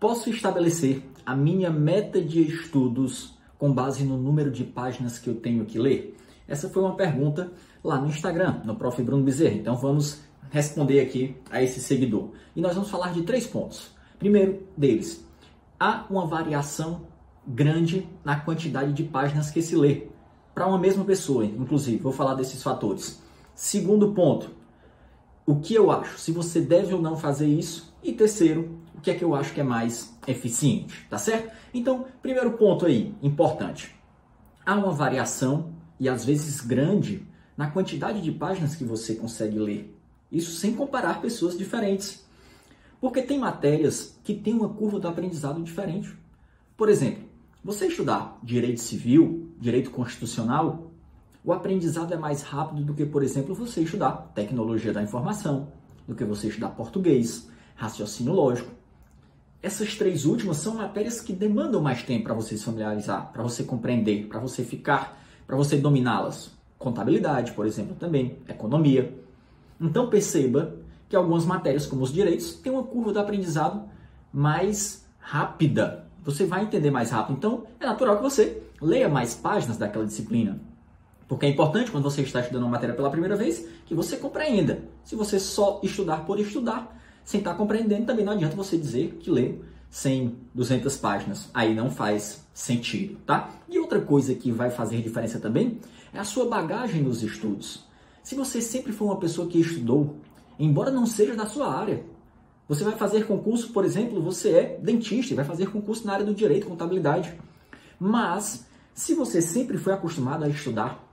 Posso estabelecer a minha meta de estudos com base no número de páginas que eu tenho que ler? Essa foi uma pergunta lá no Instagram, no Prof. Bruno Bezerra. Então vamos responder aqui a esse seguidor. E nós vamos falar de três pontos. Primeiro deles, há uma variação grande na quantidade de páginas que se lê para uma mesma pessoa, inclusive. Vou falar desses fatores. Segundo ponto, o que eu acho, se você deve ou não fazer isso. E terceiro, o que é que eu acho que é mais eficiente, tá certo? Então, primeiro ponto aí, importante. Há uma variação, e às vezes grande, na quantidade de páginas que você consegue ler. Isso sem comparar pessoas diferentes. Porque tem matérias que têm uma curva do aprendizado diferente. Por exemplo, você estudar direito civil, direito constitucional, o aprendizado é mais rápido do que, por exemplo, você estudar tecnologia da informação, do que você estudar português, raciocínio lógico. Essas três últimas são matérias que demandam mais tempo para você se familiarizar, para você compreender, para você ficar, para você dominá-las. Contabilidade, por exemplo, também, economia. Então perceba que algumas matérias, como os direitos, têm uma curva de aprendizado mais rápida. Você vai entender mais rápido. Então, é natural que você leia mais páginas daquela disciplina. Porque é importante, quando você está estudando uma matéria pela primeira vez, que você compreenda. Se você só estudar por estudar, sem estar compreendendo, também não adianta você dizer que leu 100, 200 páginas. Aí não faz sentido, tá? E outra coisa que vai fazer diferença também é a sua bagagem nos estudos. Se você sempre for uma pessoa que estudou, embora não seja da sua área, você vai fazer concurso, por exemplo, você é dentista, vai fazer concurso na área do direito, contabilidade. Mas, se você sempre foi acostumado a estudar,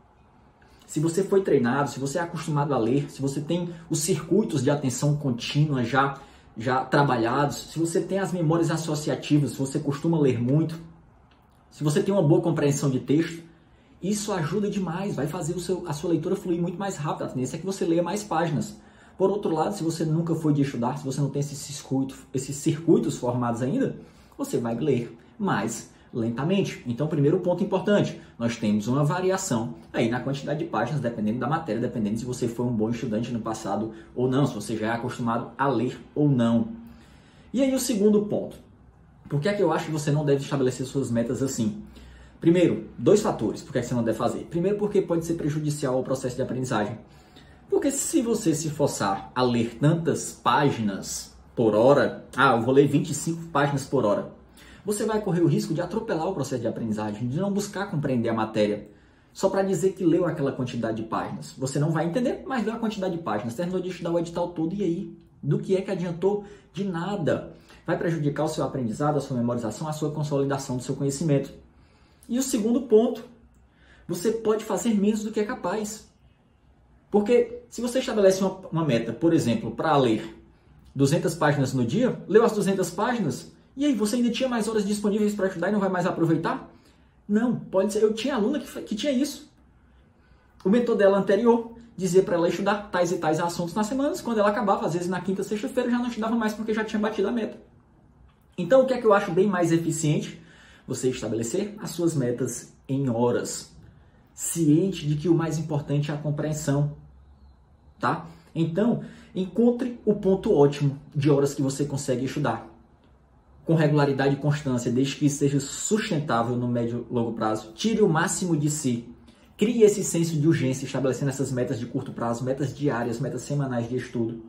se você foi treinado, se você é acostumado a ler, se você tem os circuitos de atenção contínua já, já trabalhados, se você tem as memórias associativas, se você costuma ler muito, se você tem uma boa compreensão de texto, isso ajuda demais, vai fazer o seu, a sua leitura fluir muito mais rápido. A tendência é que você leia mais páginas. Por outro lado, se você nunca foi de estudar, se você não tem esses circuitos, esses circuitos formados ainda, você vai ler mais lentamente. Então, primeiro ponto importante, nós temos uma variação aí na quantidade de páginas, dependendo da matéria, dependendo se você foi um bom estudante no passado ou não, se você já é acostumado a ler ou não. E aí o segundo ponto, por que é que eu acho que você não deve estabelecer suas metas assim? Primeiro, dois fatores, por que, é que você não deve fazer. Primeiro, porque pode ser prejudicial ao processo de aprendizagem. Porque se você se forçar a ler tantas páginas por hora, ah, eu vou ler 25 páginas por hora, você vai correr o risco de atropelar o processo de aprendizagem, de não buscar compreender a matéria, só para dizer que leu aquela quantidade de páginas. Você não vai entender, mas leu a quantidade de páginas. Terminou de estudar o edital todo e aí? Do que é que adiantou? De nada. Vai prejudicar o seu aprendizado, a sua memorização, a sua consolidação do seu conhecimento. E o segundo ponto, você pode fazer menos do que é capaz. Porque se você estabelece uma, uma meta, por exemplo, para ler 200 páginas no dia, leu as 200 páginas, e aí, você ainda tinha mais horas disponíveis para estudar e não vai mais aproveitar? Não, pode ser. Eu tinha aluna que, que tinha isso. O mentor dela anterior dizia para ela estudar tais e tais assuntos nas semanas. Quando ela acabava, às vezes na quinta, sexta-feira, já não estudava mais porque já tinha batido a meta. Então, o que é que eu acho bem mais eficiente? Você estabelecer as suas metas em horas, ciente de que o mais importante é a compreensão, tá? Então, encontre o ponto ótimo de horas que você consegue estudar com regularidade e constância, desde que seja sustentável no médio e longo prazo. Tire o máximo de si. Crie esse senso de urgência, estabelecendo essas metas de curto prazo, metas diárias, metas semanais de estudo.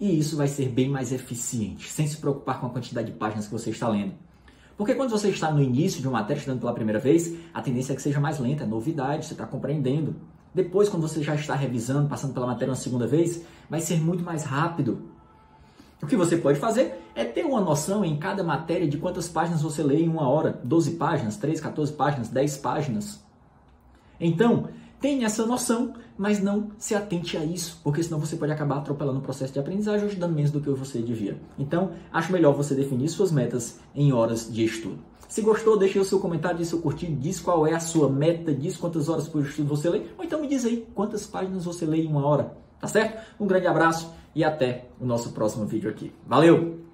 E isso vai ser bem mais eficiente, sem se preocupar com a quantidade de páginas que você está lendo. Porque quando você está no início de uma matéria estudando pela primeira vez, a tendência é que seja mais lenta, é novidade, você está compreendendo. Depois, quando você já está revisando, passando pela matéria uma segunda vez, vai ser muito mais rápido. O que você pode fazer é ter uma noção em cada matéria de quantas páginas você lê em uma hora. 12 páginas, 13, 14 páginas, 10 páginas. Então, tenha essa noção, mas não se atente a isso, porque senão você pode acabar atropelando o processo de aprendizagem, ajudando menos do que você devia. Então, acho melhor você definir suas metas em horas de estudo. Se gostou, deixe o seu comentário, seu curtir, diz qual é a sua meta, diz quantas horas por estudo você lê, ou então me diz aí quantas páginas você lê em uma hora, tá certo? Um grande abraço e até o nosso próximo vídeo aqui. Valeu!